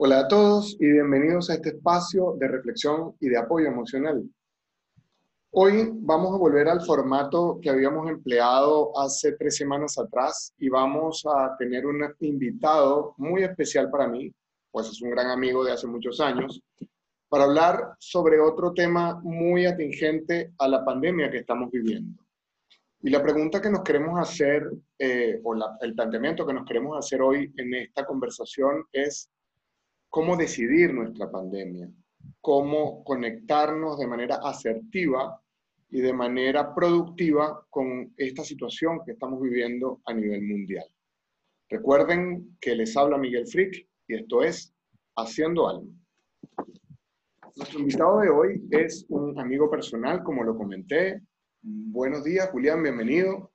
Hola a todos y bienvenidos a este espacio de reflexión y de apoyo emocional. Hoy vamos a volver al formato que habíamos empleado hace tres semanas atrás y vamos a tener un invitado muy especial para mí, pues es un gran amigo de hace muchos años, para hablar sobre otro tema muy atingente a la pandemia que estamos viviendo. Y la pregunta que nos queremos hacer, eh, o el planteamiento que nos queremos hacer hoy en esta conversación es cómo decidir nuestra pandemia, cómo conectarnos de manera asertiva y de manera productiva con esta situación que estamos viviendo a nivel mundial. Recuerden que les habla Miguel Frick y esto es Haciendo Alma. Nuestro invitado de hoy es un amigo personal, como lo comenté. Buenos días, Julián, bienvenido.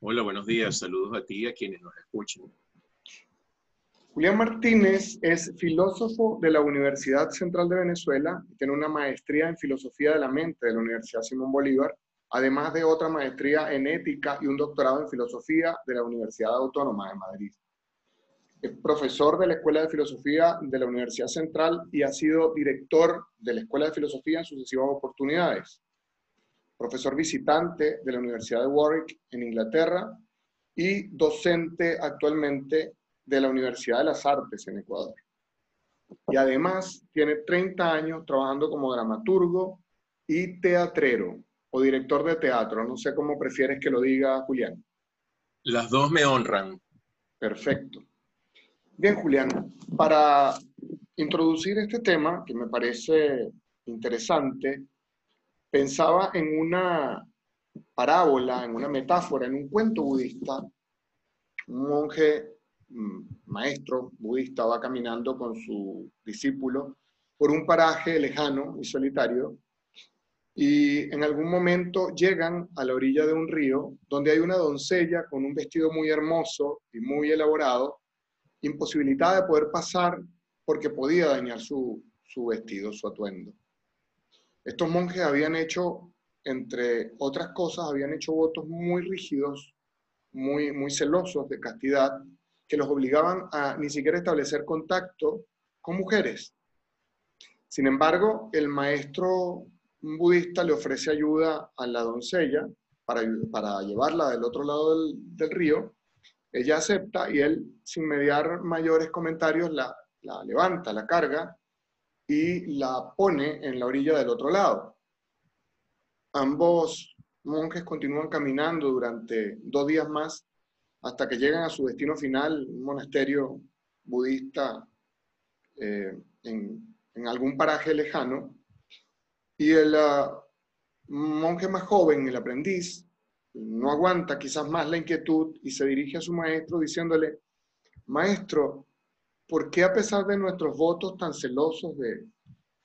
Hola, buenos días. Saludos a ti y a quienes nos escuchan. Julián Martínez es filósofo de la Universidad Central de Venezuela, tiene una maestría en filosofía de la mente de la Universidad Simón Bolívar, además de otra maestría en ética y un doctorado en filosofía de la Universidad Autónoma de Madrid. Es profesor de la Escuela de Filosofía de la Universidad Central y ha sido director de la Escuela de Filosofía en sucesivas oportunidades. Profesor visitante de la Universidad de Warwick en Inglaterra y docente actualmente de la Universidad de las Artes en Ecuador. Y además tiene 30 años trabajando como dramaturgo y teatrero o director de teatro. No sé cómo prefieres que lo diga Julián. Las dos me honran. Perfecto. Bien, Julián, para introducir este tema, que me parece interesante, pensaba en una parábola, en una metáfora, en un cuento budista. Un monje maestro budista va caminando con su discípulo por un paraje lejano y solitario y en algún momento llegan a la orilla de un río donde hay una doncella con un vestido muy hermoso y muy elaborado, imposibilitada de poder pasar porque podía dañar su, su vestido, su atuendo. Estos monjes habían hecho, entre otras cosas, habían hecho votos muy rígidos, muy, muy celosos de castidad, que los obligaban a ni siquiera establecer contacto con mujeres. Sin embargo, el maestro budista le ofrece ayuda a la doncella para, para llevarla del otro lado del, río. Ella acepta y él, sin mediar mayores comentarios, la, la levanta, la carga y la pone en la orilla del otro lado. Ambos monjes continúan caminando durante dos días más hasta que llegan a su destino final, un monasterio budista eh, en, algún paraje lejano. Y el ah, monje más joven, el aprendiz, no aguanta quizás más la inquietud y se dirige a su maestro diciéndole, maestro, ¿por qué a pesar de nuestros votos tan celosos de,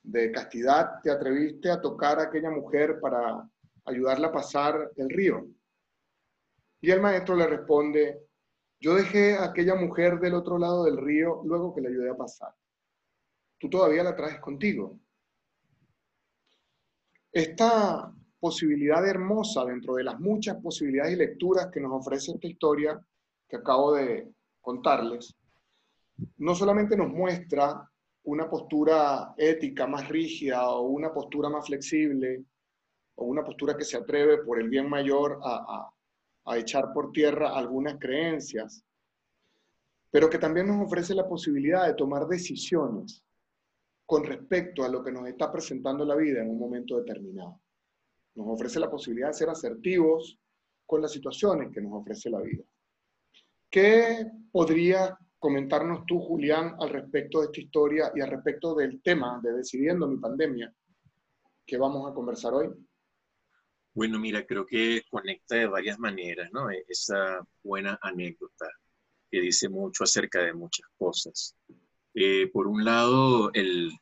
de castidad te atreviste a tocar a aquella mujer para ayudarla a pasar el río? Y el maestro le responde, yo dejé a aquella mujer del otro lado del río luego que le ayudé a pasar. Tú todavía la traes contigo. Esta posibilidad hermosa dentro de las muchas posibilidades y lecturas que nos ofrece esta historia que acabo de contarles, no solamente nos muestra una postura ética más rígida o una postura más flexible o una postura que se atreve por el bien mayor a, a echar por tierra algunas creencias, pero que también nos ofrece la posibilidad de tomar decisiones con respecto a lo que nos está presentando la vida en un momento determinado. Nos ofrece la posibilidad de ser asertivos con las situaciones que nos ofrece la vida. ¿Qué podría comentarnos tú, Julián, al respecto de esta historia y al respecto del tema de Decidiendo mi pandemia que vamos a conversar hoy? Bueno, mira, creo que conecta de varias maneras, ¿no? E, esa buena anécdota que dice mucho acerca de muchas cosas. Eh, por un lado, el,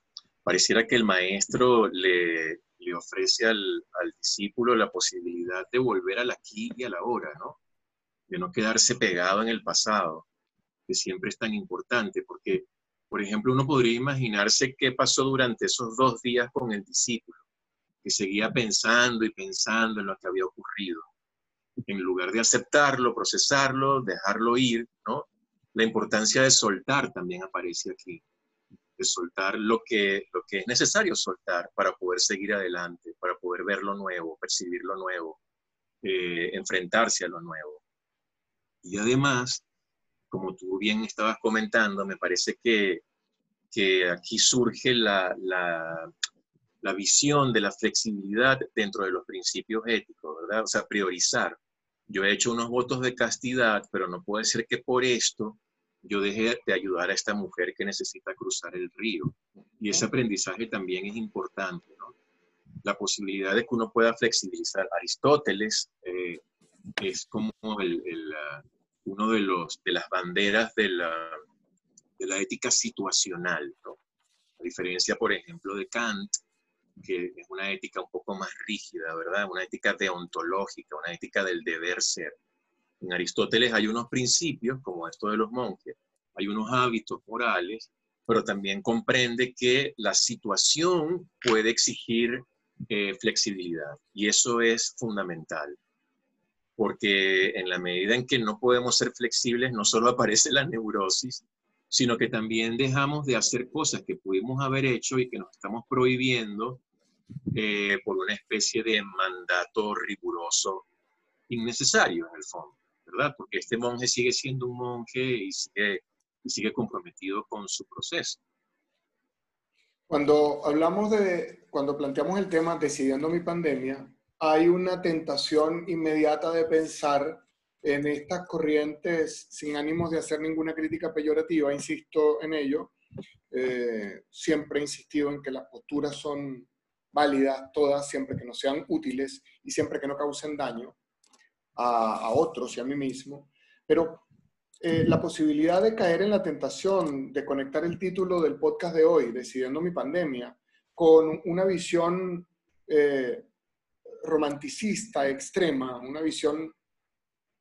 pareciera que el maestro le, ofrece al, al, discípulo la posibilidad de volver al aquí y a la hora, ¿no? De no quedarse pegado en el pasado, que siempre es tan importante, porque, por ejemplo, uno podría imaginarse qué pasó durante esos dos días con el discípulo que seguía pensando y pensando en lo que había ocurrido. En lugar de aceptarlo, procesarlo, dejarlo ir, ¿no? La importancia de soltar también aparece aquí. de soltar lo que, lo que es necesario soltar para poder seguir adelante, para poder ver lo nuevo, percibir lo nuevo, eh, enfrentarse a lo nuevo. Y además, como tú bien estabas comentando, me parece que, que aquí surge la, la, la visión de la flexibilidad dentro de los principios éticos, ¿verdad? O sea, priorizar. Yo he hecho unos votos de castidad, pero no puede ser que por esto yo deje de ayudar a esta mujer que necesita cruzar el río. Y ese aprendizaje también es importante, ¿no? La posibilidad de que uno pueda flexibilizar. Aristóteles eh, es como el, uh, uno de, los, de las banderas de la, de la ética situacional, ¿no? A diferencia, por ejemplo, de Kant, que es una ética un poco más rígida, ¿verdad? Una ética deontológica, una ética del deber ser. En Aristóteles hay unos principios, como esto de los monjes, hay unos hábitos morales, pero también comprende que la situación puede exigir eh, flexibilidad y eso es fundamental, porque en la medida en que no podemos ser flexibles, no solo aparece la neurosis, sino que también dejamos de hacer cosas que pudimos haber hecho y que nos estamos prohibiendo eh, por una especie de mandato riguroso innecesario en el fondo, ¿verdad? Porque este monje sigue siendo un monje y sigue, y sigue comprometido con su proceso. Cuando hablamos de, cuando planteamos el tema decidiendo mi pandemia, hay una tentación inmediata de pensar en estas corrientes sin ánimos de hacer ninguna crítica peyorativa, insisto en ello, eh, siempre he insistido en que las posturas son válidas todas, siempre que no sean útiles y siempre que no causen daño a, otros y a mí mismo, pero eh, la posibilidad de caer en la tentación de conectar el título del podcast de hoy, Decidiendo mi pandemia, con una visión eh, romanticista extrema, una visión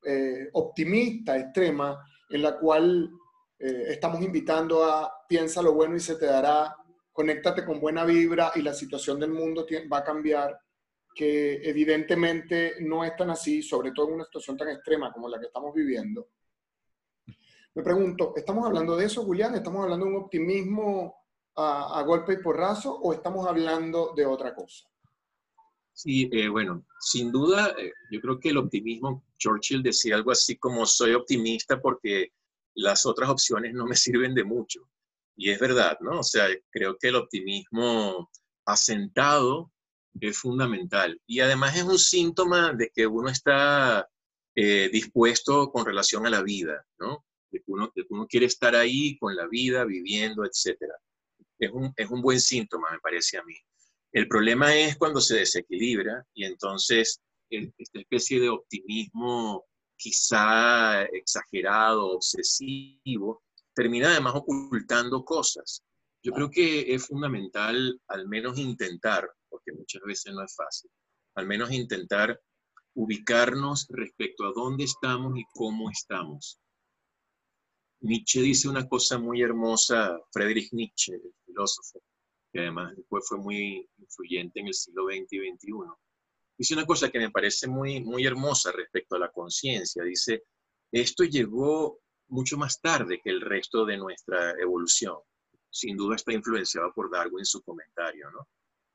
eh, optimista, extrema, en la cual eh, estamos invitando a piensa lo bueno y se te dará, conéctate con buena vibra y la situación del mundo va a cambiar, que evidentemente no es tan así, sobre todo en una situación tan extrema como la que estamos viviendo. Me pregunto, ¿estamos hablando de eso, Julián? ¿Estamos hablando de un optimismo a, a golpe y porrazo o estamos hablando de otra cosa? Sí, eh, bueno, sin duda, eh, yo creo que el optimismo, Churchill decía algo así como soy optimista porque las otras opciones no me sirven de mucho. Y es verdad, ¿no? O sea, creo que el optimismo asentado es fundamental. Y además es un síntoma de que uno está eh, dispuesto con relación a la vida, ¿no? De que, uno, que, uno, quiere estar ahí con la vida, viviendo, etc. Es un, es un buen síntoma, me parece a mí. El problema es cuando se desequilibra y entonces esta especie de optimismo quizá exagerado, obsesivo, termina además ocultando cosas. Yo creo que es fundamental al menos intentar, porque muchas veces no es fácil, al menos intentar ubicarnos respecto a dónde estamos y cómo estamos. Nietzsche dice una cosa muy hermosa, Friedrich Nietzsche, el filósofo, que además después fue muy influyente en el siglo XX y XXI. Dice una cosa que me parece muy, muy hermosa respecto a la conciencia. Dice, esto llegó mucho más tarde que el resto de nuestra evolución. Sin duda está influenciado por Darwin en su comentario, ¿no?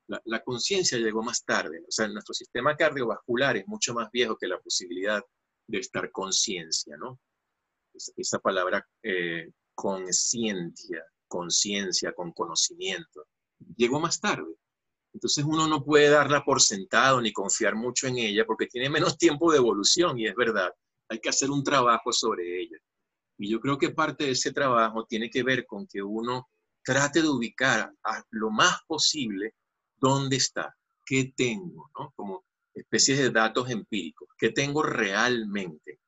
La, la conciencia llegó más tarde. O sea, nuestro sistema cardiovascular es mucho más viejo que la posibilidad de estar conciencia, ¿no? Esa, esa palabra eh, conciencia, conciencia, con conocimiento llegó más tarde. Entonces uno no puede darla por sentado ni confiar mucho en ella porque tiene menos tiempo de evolución y es verdad, hay que hacer un trabajo sobre ella. Y yo creo que parte de ese trabajo tiene que ver con que uno trate de ubicar a lo más posible dónde está, qué tengo, ¿no? Como especies de datos empíricos, qué tengo realmente.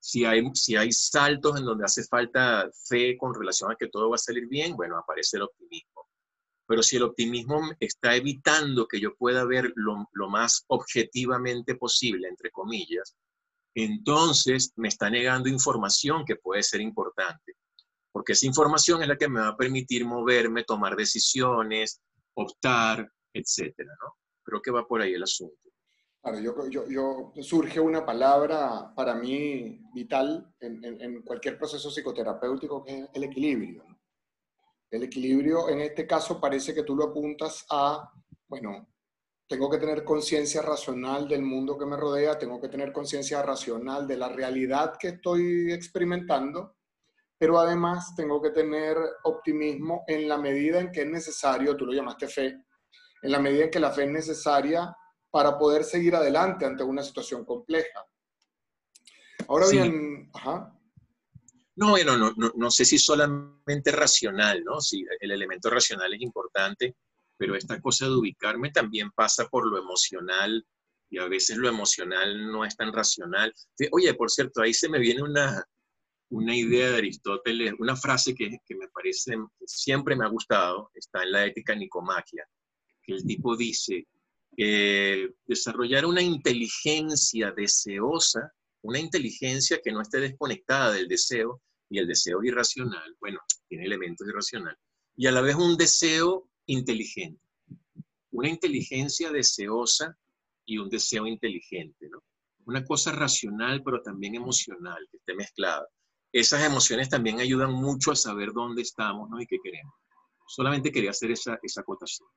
Si hay, si hay saltos en donde hace falta fe con relación a que todo va a salir bien, bueno, aparece el optimismo pero si el optimismo está evitando que yo pueda ver lo, más objetivamente posible, entre comillas, entonces me está negando información que puede ser importante, porque esa información es la que me va a permitir moverme, tomar decisiones, optar, etcétera, ¿no? Creo que va por ahí el asunto. Claro, yo, surge una palabra para mí vital en, cualquier proceso psicoterapéutico que es el equilibrio. El equilibrio en este caso parece que tú lo apuntas a, bueno, tengo que tener conciencia racional del mundo que me rodea, tengo que tener conciencia racional de la realidad que estoy experimentando, pero además tengo que tener optimismo en la medida en que es necesario, tú lo llamaste fe, en la medida en que la fe es necesaria para poder seguir adelante ante una situación compleja. Ahora bien, ajá. No, bueno, no, no, no, sé si solamente racional, ¿no? Si el elemento racional es importante, pero esta cosa de ubicarme también pasa por lo emocional y a veces lo emocional no es tan racional. Oye, por cierto, ahí se me viene una, una idea de Aristóteles, una frase que, que me parece, siempre me ha gustado, está en la ética nicomaquia, que el tipo dice, eh, desarrollar una inteligencia deseosa, una inteligencia que no esté desconectada del deseo, y el deseo irracional, bueno, tiene elementos irracionales, y a la vez un deseo inteligente. Una inteligencia deseosa y un deseo inteligente, ¿no? Una cosa racional, pero también emocional, que esté mezclada. Esas emociones también ayudan mucho a saber dónde estamos, ¿no? Y qué queremos. Solamente quería hacer esa, esa acotación.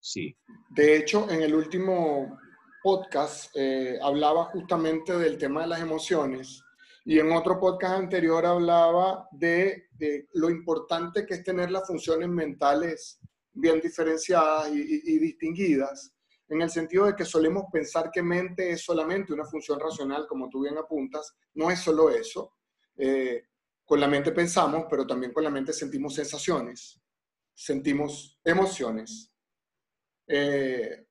Sí. De hecho, en el último podcast eh, hablaba justamente del tema de las emociones y en otro podcast anterior hablaba de, lo importante que es tener las funciones mentales bien diferenciadas y, distinguidas, en el sentido de que solemos pensar que mente es solamente una función racional, como tú bien apuntas, no es solo eso. Eh, con la mente pensamos, pero también con la mente sentimos sensaciones, sentimos emociones, eh,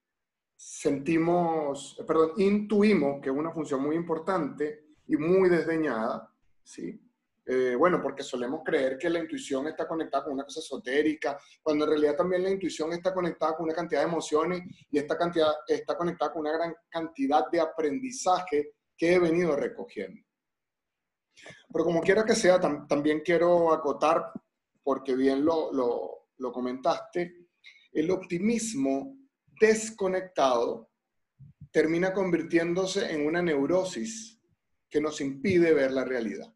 sentimos, perdón, intuimos, que es una función muy importante, y muy desdeñada, ¿sí? Eh, bueno, porque solemos creer que la intuición está conectada con una cosa esotérica, cuando en realidad también la intuición está conectada con una cantidad de emociones y esta cantidad está conectada con una gran cantidad de aprendizaje que he venido recogiendo. Pero como quiera que sea, también quiero acotar, porque bien lo, lo, lo comentaste, el optimismo desconectado termina convirtiéndose en una neurosis que nos impide ver la realidad.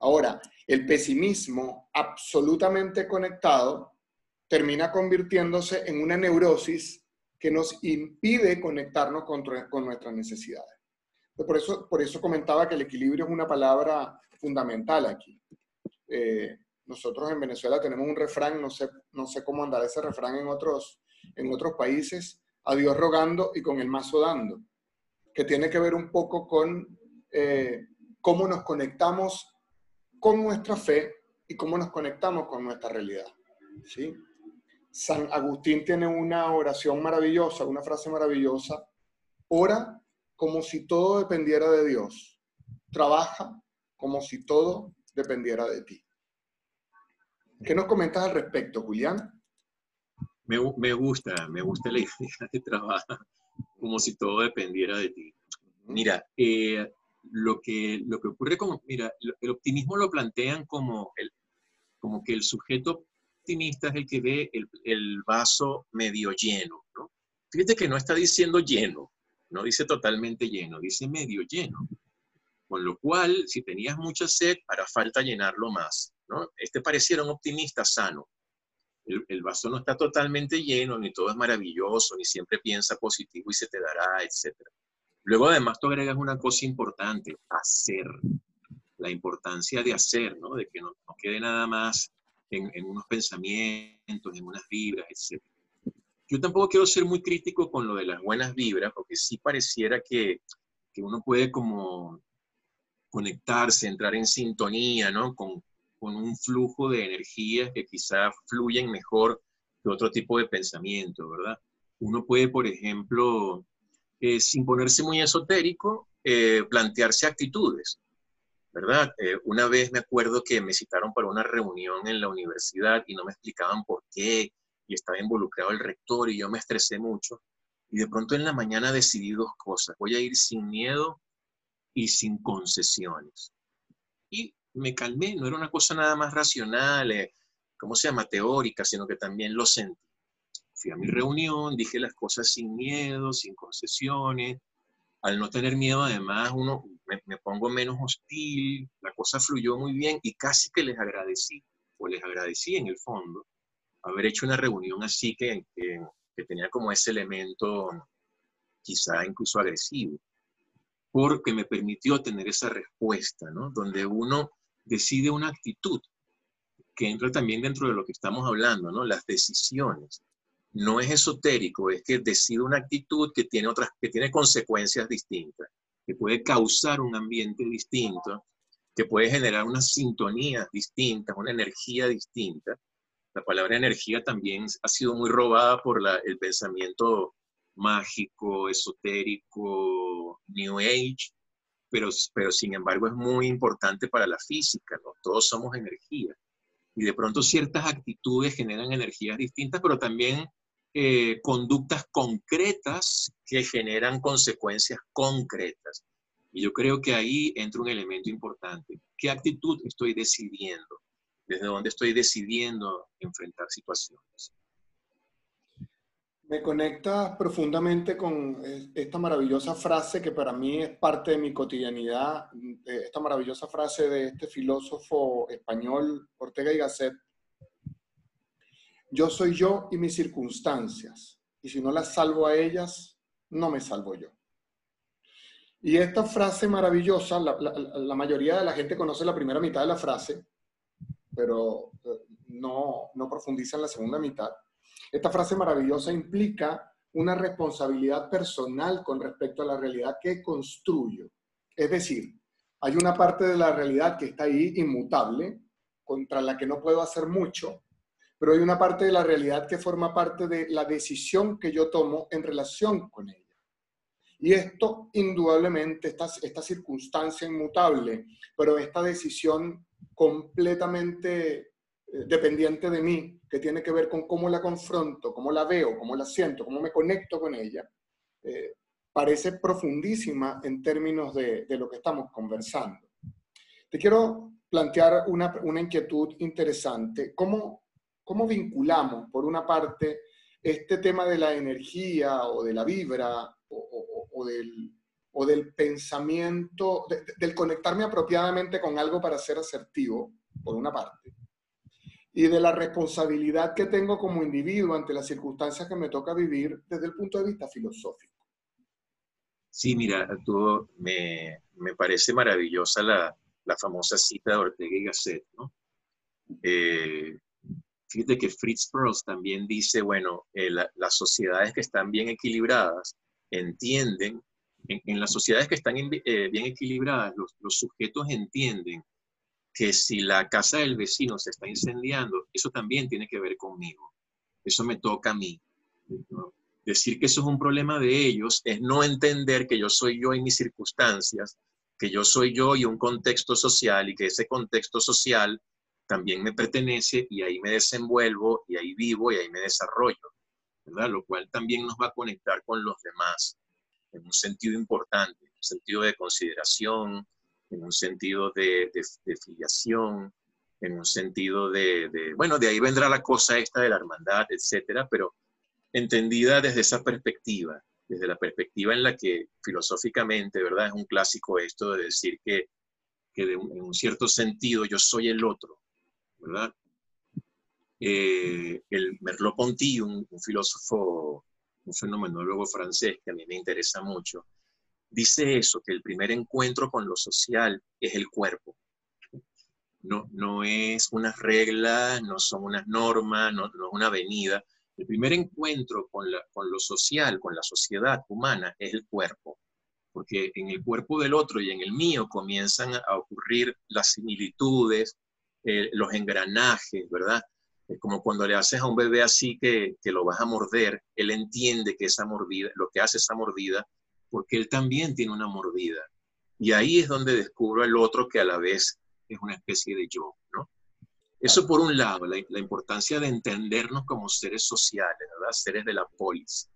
Ahora, el pesimismo absolutamente conectado termina convirtiéndose en una neurosis que nos impide conectarnos con, nuestras necesidades. Por eso, por eso comentaba que el equilibrio es una palabra fundamental aquí. Eh, nosotros en Venezuela tenemos un refrán, no sé, no sé cómo andar ese refrán en otros, en otros países, a Dios rogando y con el mazo dando, que tiene que ver un poco con eh, cómo nos conectamos con nuestra fe y cómo nos conectamos con nuestra realidad. ¿sí? San Agustín tiene una oración maravillosa, una frase maravillosa. Ora como si todo dependiera de Dios. Trabaja como si todo dependiera de ti. ¿Qué nos comentas al respecto, Julián? Me, me gusta, me gusta la idea de trabajar como si todo dependiera de ti. Mira, eh, lo que, lo que ocurre con, mira, el optimismo lo plantean como, el, como que el sujeto optimista es el que ve el, el vaso medio lleno, ¿no? Fíjate que no está diciendo lleno, no dice totalmente lleno, dice medio lleno. Con lo cual, si tenías mucha sed, hará falta llenarlo más, ¿no? Este pareciera un optimista sano. El, el, vaso no está totalmente lleno, ni todo es maravilloso, ni siempre piensa positivo y se te dará, etcétera. Luego además tú agregas una cosa importante, hacer. La importancia de hacer, ¿no? De que no, quede nada más en, unos pensamientos, en unas vibras, etc. Yo tampoco quiero ser muy crítico con lo de las buenas vibras, porque sí pareciera que, que uno puede como conectarse, entrar en sintonía, ¿no? Con, con un flujo de energías que quizá fluyen mejor que otro tipo de pensamiento, ¿verdad? Uno puede, por ejemplo, eh, sin ponerse muy esotérico, eh, plantearse actitudes, ¿verdad? Eh, una vez me acuerdo que me citaron para una reunión en la universidad y no me explicaban por qué, y estaba involucrado el rector y yo me estresé mucho. Y de pronto en la mañana decidí dos cosas. Voy a ir sin miedo y sin concesiones. Y me calmé, no era una cosa nada más racional, ¿cómo se llama? Teórica, sino que también lo sentí fui a mi reunión, dije las cosas sin miedo, sin concesiones. Al no tener miedo, además, uno me, pongo menos hostil, la cosa fluyó muy bien y casi que les agradecí, o les agradecí en el fondo, haber hecho una reunión así que, que, que tenía como ese elemento quizá incluso agresivo, porque me permitió tener esa respuesta, ¿no? Donde uno decide una actitud que entra también dentro de lo que estamos hablando, ¿no? Las decisiones. No es esotérico, es que decide una actitud que tiene otras, que tiene consecuencias distintas, que puede causar un ambiente distinto, que puede generar unas sintonías distintas, una energía distinta. La palabra energía también ha sido muy robada por el pensamiento mágico, esotérico, New Age, pero, pero sin embargo es muy importante para la física, ¿no? Todos somos energía. Y de pronto ciertas actitudes generan energías distintas, pero también eh, conductas concretas que generan consecuencias concretas. Y yo creo que ahí entra un elemento importante. ¿Qué actitud estoy decidiendo? ¿Desde dónde estoy decidiendo enfrentar situaciones? Me conecta profundamente con esta maravillosa frase que para mí es parte de mi cotidianidad, esta maravillosa frase de este filósofo español Ortega y Gasset. Yo soy yo y mis circunstancias, y si no las salvo a ellas, no me salvo yo. Y esta frase maravillosa, la, la mayoría de la gente conoce la primera mitad de la frase, pero eh, no, no profundiza en la segunda mitad esta frase maravillosa implica una responsabilidad personal con respecto a la realidad que construyo. Es decir, hay una parte de la realidad que está ahí inmutable, contra la que no puedo hacer mucho, pero hay una parte de la realidad que forma parte de la decisión que yo tomo en relación con ella. Y esto, indudablemente, esta, esta circunstancia inmutable, pero esta decisión completamente dependiente de mí, que tiene que ver con cómo la confronto, cómo la veo, cómo la siento, cómo me conecto con ella, eh, parece profundísima en términos de, lo que estamos conversando. Te quiero plantear una, una inquietud interesante. ¿Cómo, ¿Cómo vinculamos, por una parte, este tema de la energía o de la vibra o, del, o del pensamiento, de, del conectarme apropiadamente con algo para ser asertivo, por una parte, y de la responsabilidad que tengo como individuo ante las circunstancias que me toca vivir desde el punto de vista filosófico. Sí, mira, tú, me, me parece maravillosa la, la, famosa cita de Ortega y Gasset, ¿no? Eh, fíjate que Fritz Perls también dice, bueno, eh, la, las sociedades que están bien equilibradas entienden, en, en las sociedades que están in, eh, bien equilibradas, los, los sujetos entienden que si la casa del vecino se está incendiando, eso también tiene que ver conmigo. Eso me toca a mí. Decir que eso es un problema de ellos es no entender que yo soy yo y mis circunstancias, que yo soy yo y un contexto social y que ese contexto social también me pertenece y ahí me desenvuelvo y ahí vivo y ahí me desarrollo. Lo cual también nos va a conectar con los demás en un sentido importante, en un sentido de consideración, en un sentido de, de, de filiación, en un sentido de, de, bueno, de ahí vendrá la cosa esta de la hermandad, etcétera, pero entendida desde esa perspectiva, desde la perspectiva en la que filosóficamente, ¿verdad? Es un clásico esto de decir que, que de un, en un cierto sentido yo soy el otro, ¿verdad? Eh, el Merleau-Ponty, un, un filósofo, un fenomenólogo francés que a mí me interesa mucho, dice eso, que el primer encuentro con lo social es el cuerpo. No, no es unas reglas, no son unas normas, no, no es una avenida. El primer encuentro con, la, con lo social, con la sociedad humana, es el cuerpo. Porque en el cuerpo del otro y en el mío comienzan a ocurrir las similitudes, eh, los engranajes, ¿verdad? Como cuando le haces a un bebé así que, que lo vas a morder, él entiende que esa mordida, lo que hace esa mordida porque él también tiene una mordida. Y ahí es donde descubro al otro que a la vez es una especie de yo, ¿no? Eso por un lado, la, importancia de entendernos como seres sociales, ¿verdad? Seres de la polis.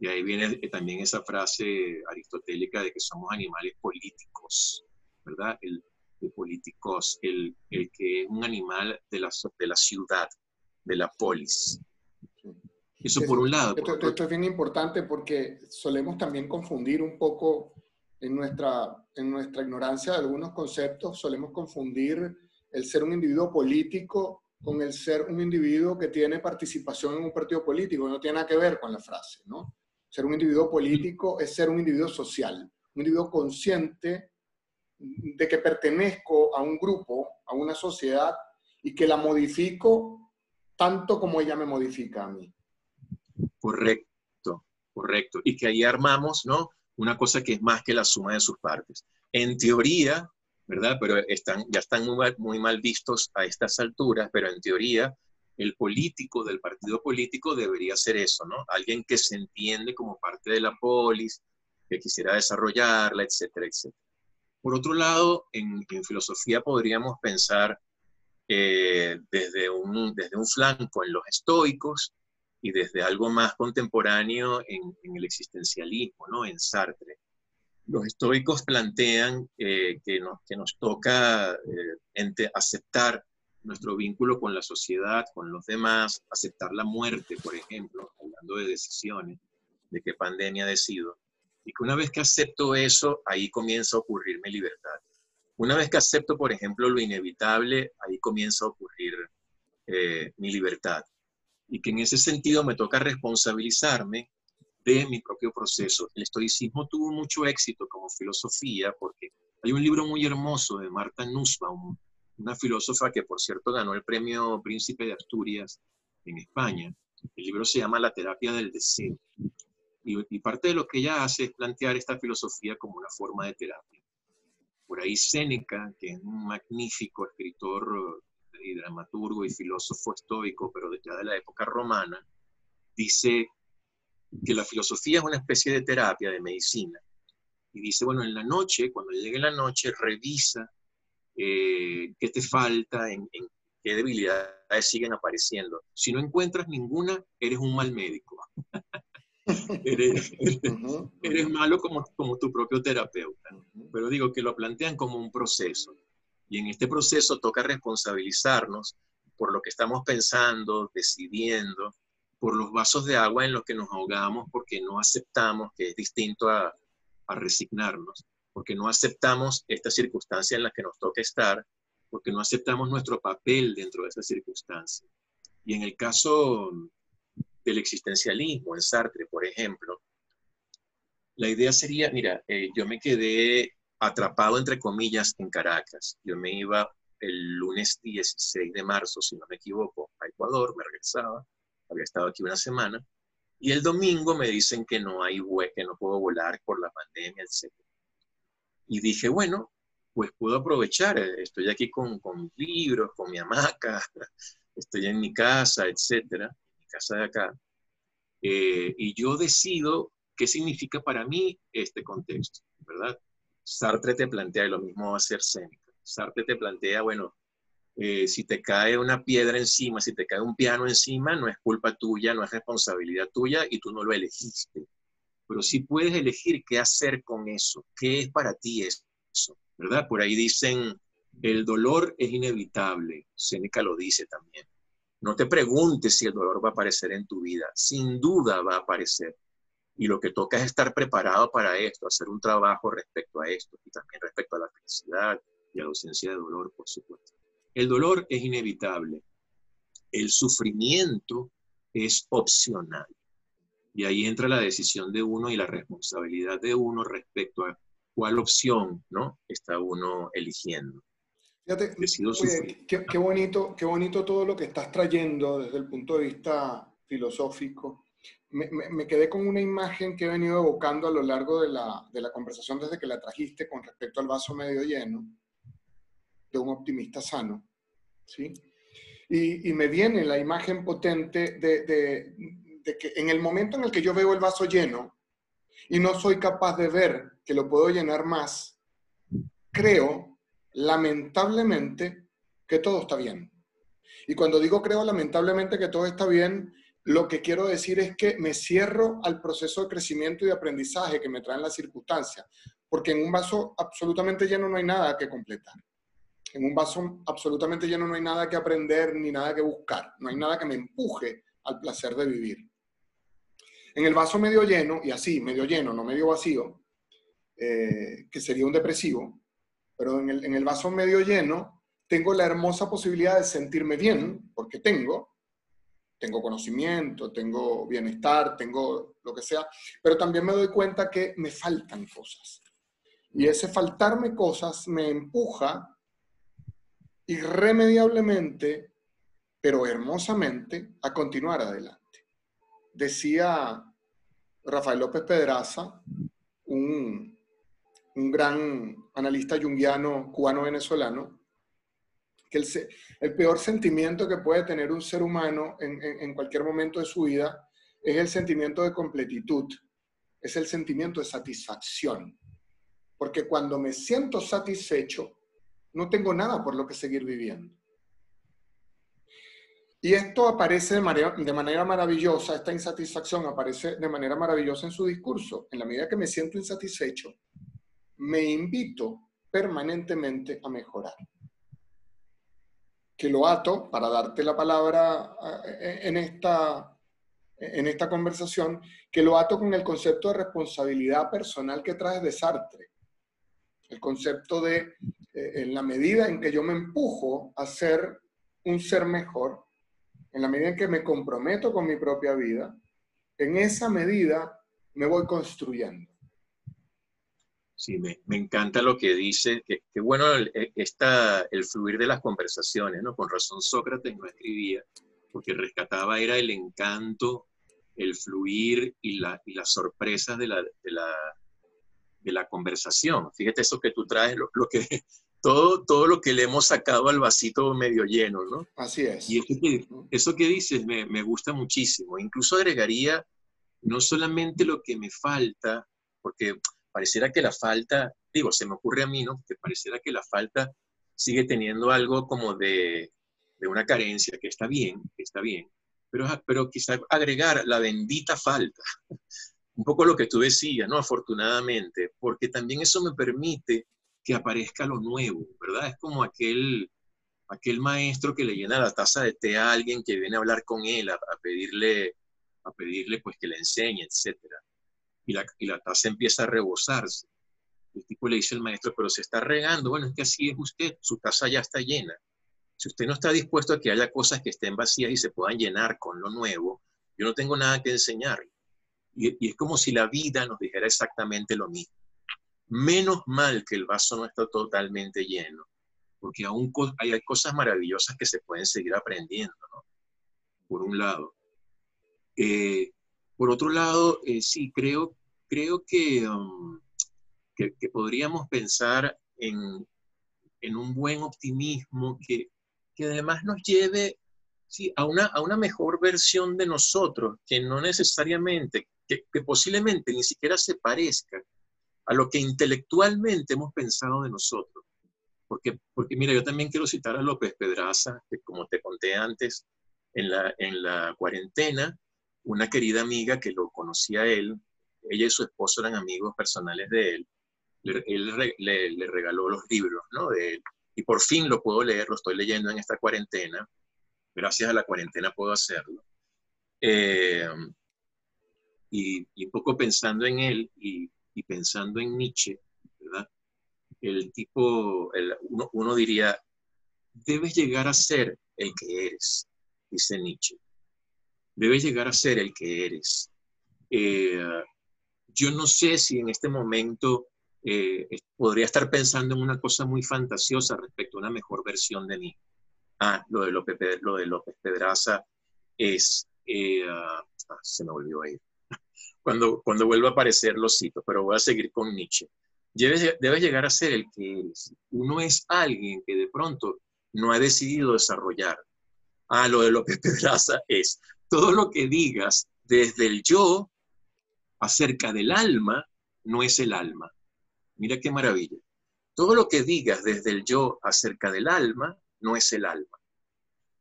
Y ahí viene también esa frase aristotélica de que somos animales políticos, ¿verdad? El, políticos, el, el, que es un animal de la, de la ciudad, de la polis. Eso por un lado. Esto, esto, es bien importante porque solemos también confundir un poco en nuestra, en nuestra ignorancia de algunos conceptos solemos confundir el ser un individuo político con el ser un individuo que tiene participación en un partido político. No tiene nada que ver con la frase, ¿no? Ser un individuo político es ser un individuo social, un individuo consciente de que pertenezco a un grupo, a una sociedad y que la modifico tanto como ella me modifica a mí. Correcto, correcto. Y que ahí armamos, ¿no? Una cosa que es más que la suma de sus partes. En teoría, ¿verdad? Pero están, ya están muy mal, vistos a estas alturas, pero en teoría el político del partido político debería ser eso, ¿no? Alguien que se entiende como parte de la polis, que quisiera desarrollarla, etcétera, etcétera. Por otro lado, en, filosofía podríamos pensar eh, desde, un, desde un flanco en los estoicos y desde algo más contemporáneo en, el existencialismo, ¿no? En Sartre los estoicos plantean eh, que, nos, que, nos, toca eh, aceptar nuestro vínculo con la sociedad, con los demás, aceptar la muerte, por ejemplo, hablando de decisiones, de qué pandemia decido, y que una vez que acepto eso, ahí comienza a ocurrirme libertad. Una vez que acepto, por ejemplo, lo inevitable, ahí comienza a ocurrir eh, mi libertad. Y que en ese sentido me toca responsabilizarme de mi propio proceso. El estoicismo tuvo mucho éxito como filosofía porque hay un libro muy hermoso de Marta Nussbaum, una filósofa que por cierto ganó el premio Príncipe de Asturias en España. El libro se llama La terapia del deseo. Y, parte de lo que ella hace es plantear esta filosofía como una forma de terapia. Por ahí Séneca, que es un magnífico escritor y dramaturgo y filósofo estoico, pero ya de la época romana, dice que la filosofía es una especie de terapia, de medicina. Y dice, bueno, en la noche, cuando llegue la noche, revisa eh, qué te falta, en, qué debilidades siguen apareciendo. Si no encuentras ninguna, eres un mal médico. eres, eres, malo como, como tu propio terapeuta. Pero digo que lo plantean como un proceso. Y en este proceso toca responsabilizarnos por lo que estamos pensando, decidiendo, por los vasos de agua en los que nos ahogamos porque no aceptamos, que es distinto a, resignarnos, porque no aceptamos esta circunstancia en la que nos toca estar, porque no aceptamos nuestro papel dentro de esa circunstancia. Y en el caso del existencialismo, en Sartre, por ejemplo, la idea sería, mira, eh, yo me quedé atrapado, entre comillas, en Caracas. Yo me iba el lunes 16 de marzo, si no me equivoco, a Ecuador, me regresaba había estado aquí una semana, y el domingo me dicen que no hay que no puedo volar por la pandemia, etc. Y dije, bueno, pues puedo aprovechar, eh, estoy aquí con, con libros, con mi hamaca, estoy en mi casa, etcétera, mi casa de acá, eh, y yo decido qué significa para mí este contexto, ¿verdad? Sartre te plantea, y lo mismo va a ser Séneca, Sartre te plantea, bueno, eh, si te cae una piedra encima, si te cae un piano encima, no es culpa tuya, no es responsabilidad tuya y tú no lo elegiste. Pero sí puedes elegir qué hacer con eso, qué es para ti eso, ¿verdad? Por ahí dicen, el dolor es inevitable, Seneca lo dice también. No te preguntes si el dolor va a aparecer en tu vida, sin duda va a aparecer. Y lo que toca es estar preparado para esto, hacer un trabajo respecto a esto y también respecto a la felicidad y a la ausencia de dolor, por supuesto. El dolor es inevitable. El sufrimiento es opcional. Y ahí entra la decisión de uno y la responsabilidad de uno respecto a cuál opción ¿no? está uno eligiendo. Fíjate, qué, bonito, qué bonito todo lo que estás trayendo desde el punto de vista filosófico. Me, quedé con una imagen que he venido evocando a lo largo de la, de la conversación desde que la trajiste con respecto al vaso medio lleno, de un optimista sano. ¿sí? Y, me viene la imagen potente de, que en el momento en el que yo veo el vaso lleno y no soy capaz de ver que lo puedo llenar más, creo, lamentablemente, que todo está bien. Y cuando digo creo lamentablemente que todo está bien, lo que quiero decir es que me cierro al proceso de crecimiento y de aprendizaje que me traen las circunstancias, porque en un vaso absolutamente lleno no hay nada que completar. En un vaso absolutamente lleno no hay nada que aprender ni nada que buscar, no hay nada que me empuje al placer de vivir. En el vaso medio lleno, y así, medio lleno, no medio vacío, eh, que sería un depresivo, pero en el, en el vaso medio lleno tengo la hermosa posibilidad de sentirme bien, porque tengo, tengo conocimiento, tengo bienestar, tengo lo que sea, pero también me doy cuenta que me faltan cosas. Y ese faltarme cosas me empuja irremediablemente, pero hermosamente, a continuar adelante. Decía Rafael López Pedraza, un, un gran analista yunguiano cubano-venezolano, que el, peor sentimiento que puede tener un ser humano en, cualquier momento de su vida es el sentimiento de completitud, es el sentimiento de satisfacción. Porque cuando me siento satisfecho, no tengo nada por lo que seguir viviendo. Y esto aparece de manera, de manera, maravillosa, esta insatisfacción aparece de manera maravillosa en su discurso. En la medida que me siento insatisfecho, me invito permanentemente a mejorar que lo ato, para darte la palabra eh, en esta, en esta conversación, que lo ato con el concepto de responsabilidad personal que traes de Sartre. El concepto de, eh, en la medida en que yo me empujo a ser un ser mejor, en la medida en que me comprometo con mi propia vida, en esa medida me voy construyendo. Sí, me, encanta lo que dice, que, bueno el, e, esta, el fluir de las conversaciones, ¿no? Con razón Sócrates no escribía, porque rescataba era el encanto, el fluir y, la, y las sorpresas de la, de, la, de la conversación. Fíjate eso que tú traes, lo, que, todo, todo lo que le hemos sacado al vasito medio lleno, ¿no? Así es. Y eso que, eso que dices me, me gusta muchísimo. Incluso agregaría no solamente lo que me falta, porque pareciera que la falta, digo, se me ocurre a mí, ¿no? Que pareciera que la falta sigue teniendo algo como de, de una carencia, que está bien, que está bien, pero, pero quizá agregar la bendita falta, un poco lo que tú decías, ¿no? Afortunadamente, porque también eso me permite que aparezca lo nuevo, ¿verdad? Es como aquel, aquel maestro que le llena la taza de té a alguien que viene a hablar con él, a, a pedirle, a pedirle pues que le enseñe, etcétera y la, y la taza empieza a rebosarse. El tipo le dice al maestro, pero se está regando. Bueno, es que así es usted, su taza ya está llena. Si usted no está dispuesto a que haya cosas que estén vacías y se puedan llenar con lo nuevo, yo no tengo nada que enseñar. Y, y es como si la vida nos dijera exactamente lo mismo. Menos mal que el vaso no está totalmente lleno, porque aún hay, cosas maravillosas que se pueden seguir aprendiendo, ¿no? Por un lado. Eh, por otro lado, eh, sí, creo, creo um, que, que, podríamos pensar en, en, un buen optimismo que, que además nos lleve sí, a, una, a una mejor versión de nosotros, que no necesariamente, que, que posiblemente ni siquiera se parezca a lo que intelectualmente hemos pensado de nosotros. Porque, porque mira, yo también quiero citar a López Pedraza, que como te conté antes, en la, en la cuarentena, una querida amiga que lo conocía él, ella y su esposo eran amigos personales de él, él le, regaló los libros ¿no? Y por fin lo puedo leer, lo estoy leyendo en esta cuarentena. Gracias a la cuarentena puedo hacerlo. Eh, y, un poco pensando en él y, pensando en Nietzsche, ¿verdad? El tipo, uno, uno diría, debes llegar a ser el que eres, dice Nietzsche debes llegar a ser el que eres. Eh, yo no sé si en este momento eh, podría estar pensando en una cosa muy fantasiosa respecto a una mejor versión de mí. Ah, lo de López, lo de López Pedraza es, eh, ah, se me volvió a. Cuando, cuando vuelva a aparecer lo cito, pero voy a seguir con Nietzsche. Debes, debes llegar a ser el que. Uno es alguien que de pronto no ha decidido desarrollar. Ah, lo de López Pedraza es, todo lo que digas desde el yo acerca del alma no es el alma. Mira qué maravilla. Todo lo que digas desde el yo acerca del alma no es el alma.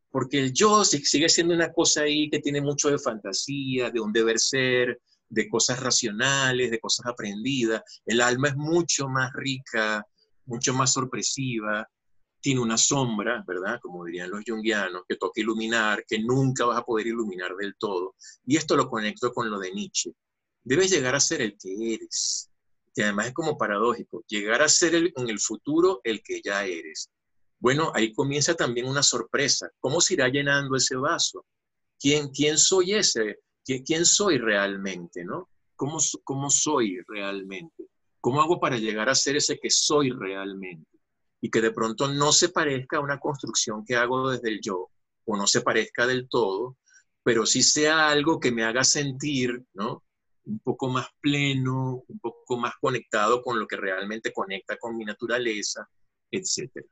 Porque el yo sigue siendo una cosa ahí que tiene mucho de fantasía, de un deber ser, de cosas racionales, de cosas aprendidas. El alma es mucho más rica, mucho más sorpresiva, tiene una sombra, ¿verdad? Como dirían los jungianos, que toca iluminar, que nunca vas a poder iluminar del todo. Y esto lo conecto con lo de Nietzsche. Debes llegar a ser el que eres. que además es como paradójico, llegar a ser en el futuro el que ya eres. Bueno, ahí comienza también una sorpresa. ¿Cómo se irá llenando ese vaso? ¿Quién, quién soy ese? ¿Quién, quién soy realmente? ¿no? ¿Cómo, ¿Cómo soy realmente? ¿Cómo hago para llegar a ser ese que soy realmente? Y que de pronto no se parezca a una construcción que hago desde el yo, o no se parezca del todo, pero sí sea algo que me haga sentir, ¿no? Un poco más pleno, un poco más conectado con lo que realmente conecta con mi naturaleza, etc.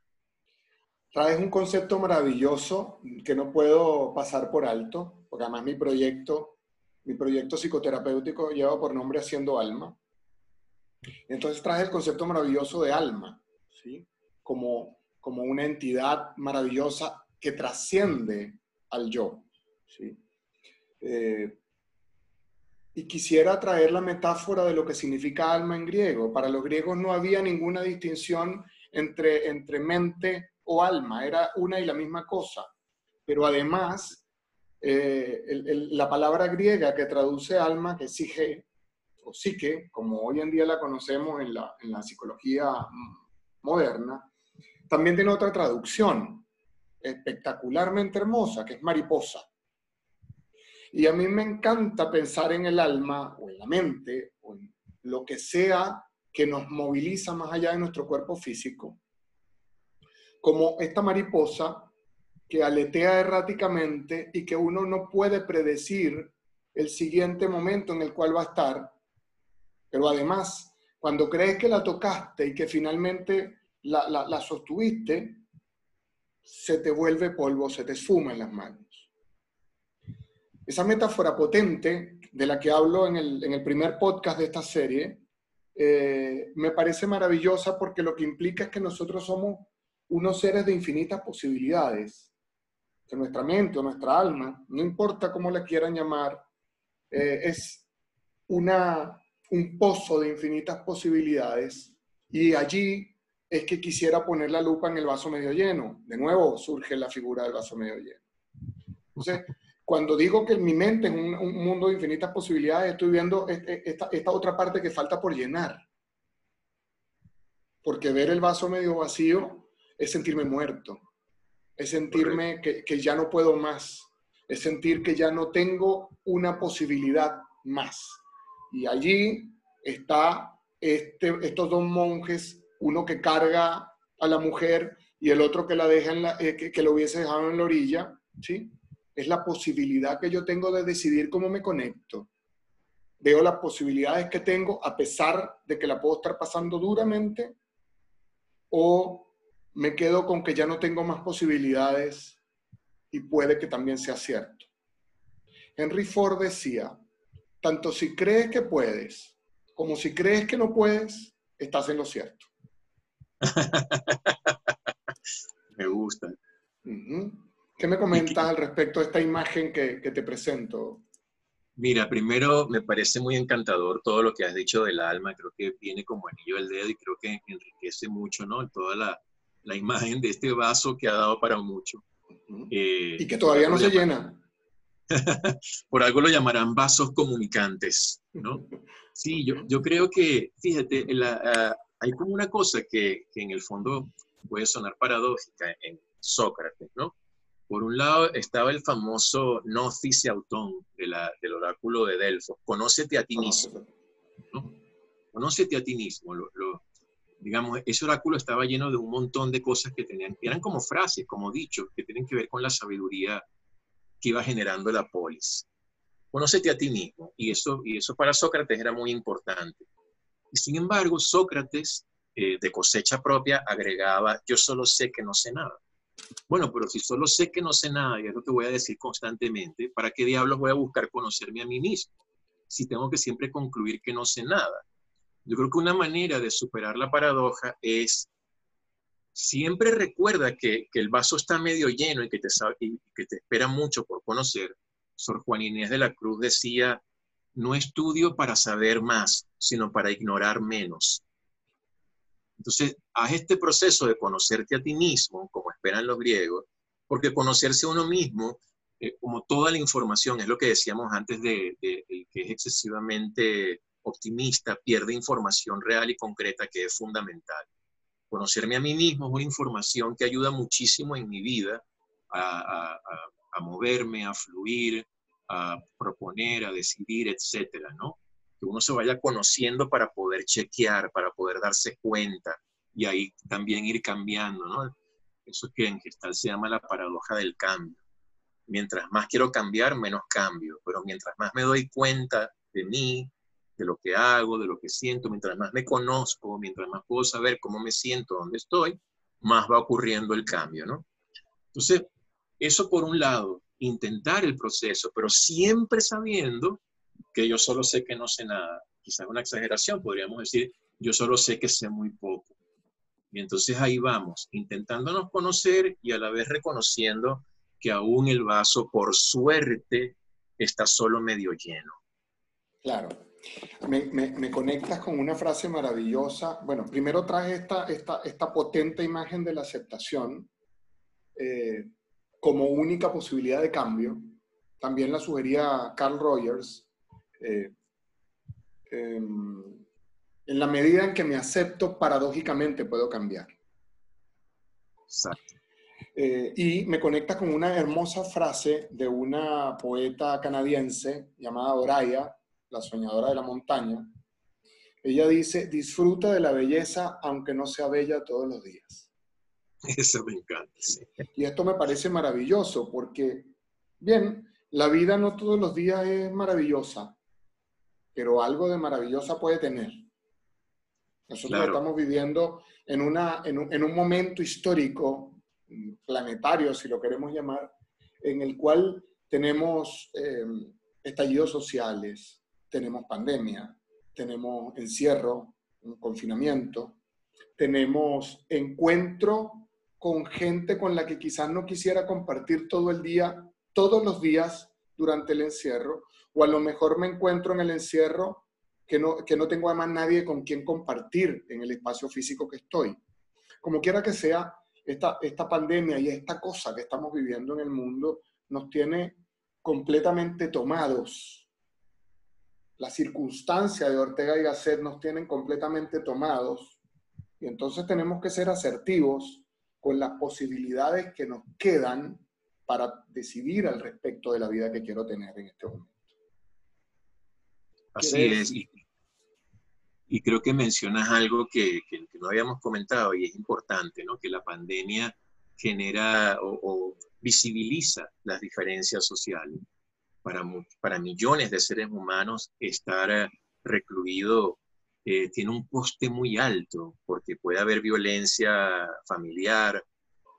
Traes un concepto maravilloso que no puedo pasar por alto, porque además mi proyecto, mi proyecto psicoterapéutico lleva por nombre Haciendo Alma. Entonces traes el concepto maravilloso de alma, ¿sí? Como, como una entidad maravillosa que trasciende al yo, ¿sí? Eh, y quisiera traer la metáfora de lo que significa alma en griego. Para los griegos no había ninguna distinción entre, entre mente o alma, era una y la misma cosa. Pero además, eh, la palabra griega que traduce alma, que psique, o psique, como hoy en día la conocemos en la psicología moderna, también tiene otra traducción espectacularmente hermosa, que es mariposa. Y a mí me encanta pensar en el alma o en la mente o en lo que sea que nos moviliza más allá de nuestro cuerpo físico, como esta mariposa que aletea erráticamente y que uno no puede predecir el siguiente momento en el cual va a estar, pero además, cuando crees que la tocaste y que finalmente la, sostuviste, se te vuelve polvo, se te esfuma en las manos. Esa metáfora potente de la que hablo en el, primer podcast de esta serie, eh, me parece maravillosa porque lo que implica es que nosotros somos unos seres de infinitas posibilidades, que nuestra mente o nuestra alma, no importa cómo la quieran llamar, eh, es una, un pozo de infinitas posibilidades y allí es que quisiera poner la lupa en el vaso medio lleno. De nuevo surge la figura del vaso medio lleno. Entonces, cuando digo que mi mente es un, mundo de infinitas posibilidades, estoy viendo este, esta, otra parte que falta por llenar. Porque ver el vaso medio vacío es sentirme muerto, es sentirme que, ya no puedo más, es sentir que ya no tengo una posibilidad más. Y allí está este, estos dos monjes, uno que carga a la mujer y el otro que la deja en la, eh, que, que, lo hubiese dejado en la orilla, ¿sí? Es la posibilidad que yo tengo de decidir cómo me conecto. Veo las posibilidades que tengo a pesar de que la puedo estar pasando duramente o me quedo con que ya no tengo más posibilidades y puede que también sea cierto. Henry Ford decía, tanto si crees que puedes como si crees que no puedes, estás en lo cierto. me gusta. ¿Qué me comentas al respecto de esta imagen que, te presento? Mira, primero me parece muy encantador todo lo que has dicho del alma, creo que viene como anillo al dedo y creo que enriquece mucho, ¿no? Toda la, la imagen de este vaso que ha dado para mucho. Eh, y que todavía no se llena. por algo lo llamarán vasos comunicantes, ¿no? Sí, yo, yo creo que, fíjate, la, hay como una cosa que, que en el fondo puede sonar paradójica en Sócrates, ¿no? Por un lado estaba el famoso Gnosis Autón de del oráculo de Delfos, conócete a ti mismo. ¿no? Conócete a ti mismo. Digamos, ese oráculo estaba lleno de un montón de cosas que tenían, eran como frases, como dichos, que tienen que ver con la sabiduría que iba generando la polis. Conócete a ti mismo. Y eso, y eso para Sócrates era muy importante. Y sin embargo, Sócrates, eh, de cosecha propia, agregaba, yo solo sé que no sé nada. Bueno, pero si solo sé que no sé nada y es lo que voy a decir constantemente, ¿para qué diablos voy a buscar conocerme a mí mismo? Si tengo que siempre concluir que no sé nada. Yo creo que una manera de superar la paradoja es siempre recuerda que, el vaso está medio lleno y que, te, y que te espera mucho por conocer. Sor Juan Inés de la Cruz decía, no estudio para saber más, sino para ignorar menos. Entonces, haz este proceso de conocerte a ti mismo, como esperan los griegos, porque conocerse a uno mismo, eh, como toda la información, es lo que decíamos antes de, que es excesivamente optimista, pierde información real y concreta que es fundamental. Conocerme a mí mismo es una información que ayuda muchísimo en mi vida a, moverme, a fluir, a proponer, a decidir, etcétera, ¿no? Que uno se vaya conociendo para poder chequear, para poder darse cuenta y ahí también ir cambiando, ¿no? Eso que en gestal se llama la paradoja del cambio. Mientras más quiero cambiar, menos cambio, pero mientras más me doy cuenta de mí, de lo que hago, de lo que siento, mientras más me conozco, mientras más puedo saber cómo me siento, dónde estoy, más va ocurriendo el cambio, ¿no? Entonces, eso por un lado, intentar el proceso, pero siempre sabiendo que yo solo sé que no sé nada. Quizás una exageración, podríamos decir, yo solo sé que sé muy poco. Y entonces ahí vamos, intentándonos conocer y a la vez reconociendo que aún el vaso, por suerte, está solo medio lleno. Claro. Me, conectas con una frase maravillosa. Bueno, primero traje esta, esta, esta potente imagen de la aceptación eh, como única posibilidad de cambio. También la sugería Carl Rogers. Eh, em, en la medida en que me acepto, paradójicamente puedo cambiar. Exacto. Eh, y me conecta con una hermosa frase de una poeta canadiense llamada Oraya, la soñadora de la montaña. Ella dice, disfruta de la belleza aunque no sea bella todos los días. Eso me encanta. Y esto me parece maravilloso porque, bien, la vida no todos los días es maravillosa, pero algo de maravillosa puede tener. Nosotros estamos viviendo en, una, en, un, momento histórico, mm, planetario, si lo queremos llamar, en el cual tenemos em, estallidos sociales, tenemos pandemia, tenemos encierro, un confinamiento, tenemos encuentro con gente con la que quizás no quisiera compartir todo el día, todos los días durante el encierro, o a lo mejor me encuentro en el encierro que no, que no tengo además nadie con quien compartir en el espacio físico que estoy. Como quiera que sea, esta, esta pandemia y esta cosa que estamos viviendo en el mundo nos tiene completamente tomados. La circunstancia de Ortega y Gasset nos tienen completamente tomados y entonces tenemos que ser asertivos con las posibilidades que nos quedan para decidir al respecto de la vida que quiero tener en este momento. Así es. Y, creo que mencionas algo que, no habíamos comentado y es importante, ¿no? Que la pandemia genera o, visibiliza las diferencias sociales. Para, para millones de seres humanos, estar eh, recluido eh, tiene un coste muy alto, porque puede haber violencia familiar,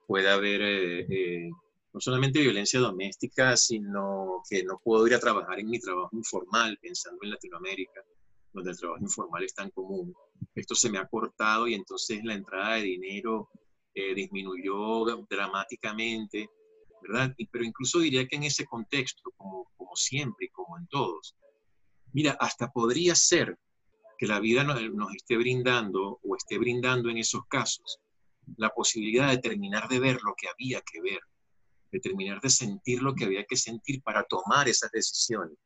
puede haber eh, no solamente violencia doméstica, sino que no puedo ir a trabajar en mi trabajo informal, pensando en Latinoamérica, donde el trabajo informal es tan común. Esto se me ha cortado y entonces la entrada de dinero eh, disminuyó dramáticamente, ¿verdad? pero incluso diría que en ese contexto, como, como siempre y como en todos, mira, hasta podría ser que la vida nos, nos esté brindando o esté brindando en esos casos la posibilidad de terminar de ver lo que había que ver de terminar de sentir lo que había que sentir para tomar esas decisiones.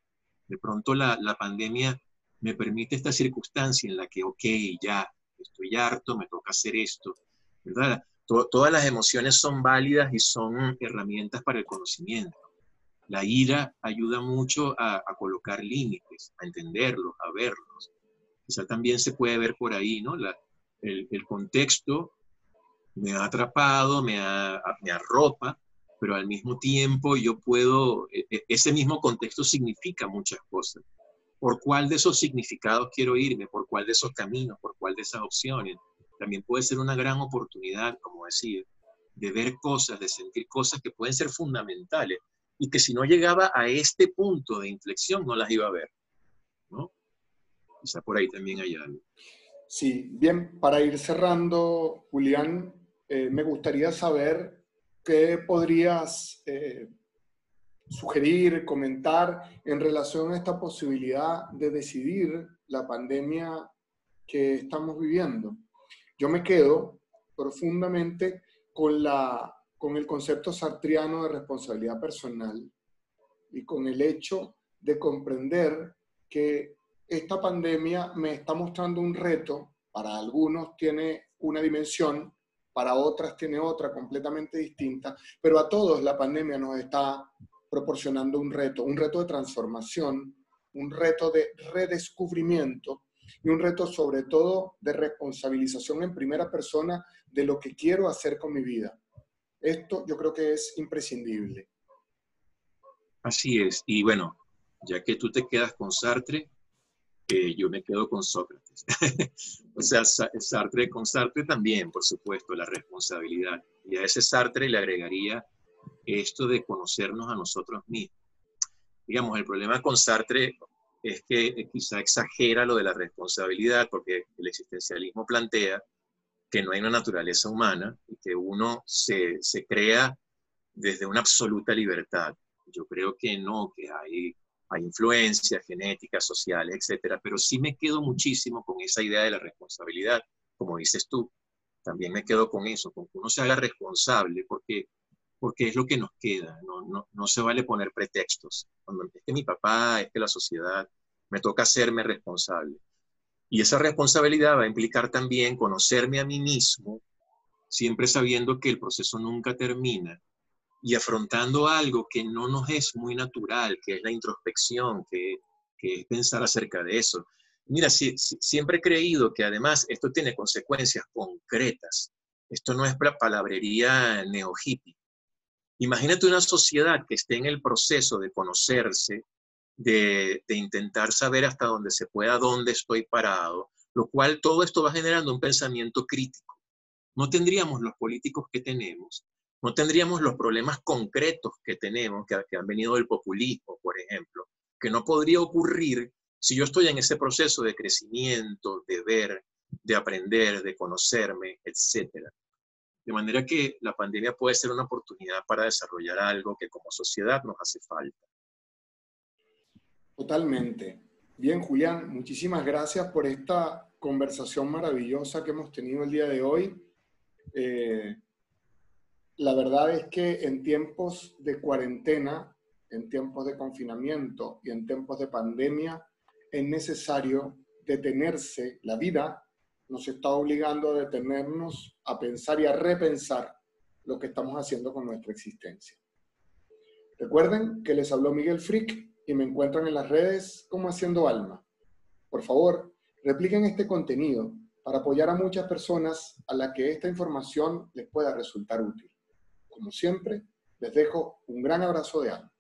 De pronto la, la pandemia me permite esta circunstancia en la que, ok, ya estoy harto, me toca hacer esto, todas las emociones son válidas y son herramientas para el conocimiento. La ira ayuda mucho a, colocar límites, a entenderlos, a verlos. Quizá también se puede ver por ahí, ¿no? El, el, contexto me ha atrapado, me, ha, me arropa, pero al mismo tiempo yo puedo, e, e, ese mismo contexto significa muchas cosas. ¿Por cuál de esos significados quiero irme? ¿Por cuál de esos caminos? ¿Por cuál de esas opciones? También puede ser una gran oportunidad, como decir, de ver cosas, de sentir cosas que pueden ser fundamentales y que si no llegaba a este punto de inflexión no las iba a ver. ¿no? Quizá por ahí también hay algo. Sí, bien, para ir cerrando, Julián, eh, me gustaría saber ¿qué podrías eh, sugerir, comentar en relación a esta posibilidad de decidir la pandemia que estamos viviendo? Yo me quedo profundamente con, la, con el concepto sartriano de responsabilidad personal y con el hecho de comprender que esta pandemia me está mostrando un reto, para algunos tiene una dimensión, para otras tiene otra completamente distinta, pero a todos la pandemia nos está proporcionando un reto, un reto de transformación, un reto de redescubrimiento y un reto sobre todo de responsabilización en primera persona de lo que quiero hacer con mi vida. Esto yo creo que es imprescindible. Así es. Y bueno, ya que tú te quedas con Sartre, eh, yo me quedo con Sócrates. o sea, Sartre con Sartre también, por supuesto, la responsabilidad. Y a ese Sartre le agregaría esto de conocernos a nosotros mismos. Digamos, el problema con Sartre es que quizá exagera lo de la responsabilidad, porque el existencialismo plantea que no hay una naturaleza humana y que uno se, se crea desde una absoluta libertad. Yo creo que no, que hay, hay influencias genéticas, sociales, etcétera, pero sí me quedo muchísimo con esa idea de la responsabilidad, como dices tú. También me quedo con eso, con que uno se haga responsable, porque, porque es lo que nos queda. No, no, no se vale poner pretextos. Cuando es que mi papá, es que la sociedad, me toca hacerme responsable. Y esa responsabilidad va a implicar también conocerme a mí mismo, siempre sabiendo que el proceso nunca termina y afrontando algo que no nos es muy natural, que es la introspección, que, es pensar acerca de eso. Mira, siempre he creído que además esto tiene consecuencias concretas. Esto no es palabrería neo-hippie. Imagínate una sociedad que esté en el proceso de conocerse, de, intentar saber hasta dónde se pueda, dónde estoy parado, lo cual todo esto va generando un pensamiento crítico. No tendríamos los políticos que tenemos, no tendríamos los problemas concretos que tenemos, que, que han venido del populismo, por ejemplo, que no podría ocurrir si yo estoy en ese proceso de crecimiento, de ver, de aprender, de conocerme, etc. De manera que la pandemia puede ser una oportunidad para desarrollar algo que como sociedad nos hace falta. Totalmente. Bien, Julián, muchísimas gracias por esta conversación maravillosa que hemos tenido el día de hoy. Eh, la verdad es que en tiempos de cuarentena, en tiempos de confinamiento y en tiempos de pandemia, es necesario detenerse. La vida nos está obligando a detenernos, a pensar y a repensar lo que estamos haciendo con nuestra existencia. Recuerden que les habló Miguel Frick y me encuentran en las redes como Haciendo Alma. Por favor, repliquen este contenido para apoyar a muchas personas a las que esta información les pueda resultar útil. Como siempre, les dejo un gran abrazo de alma.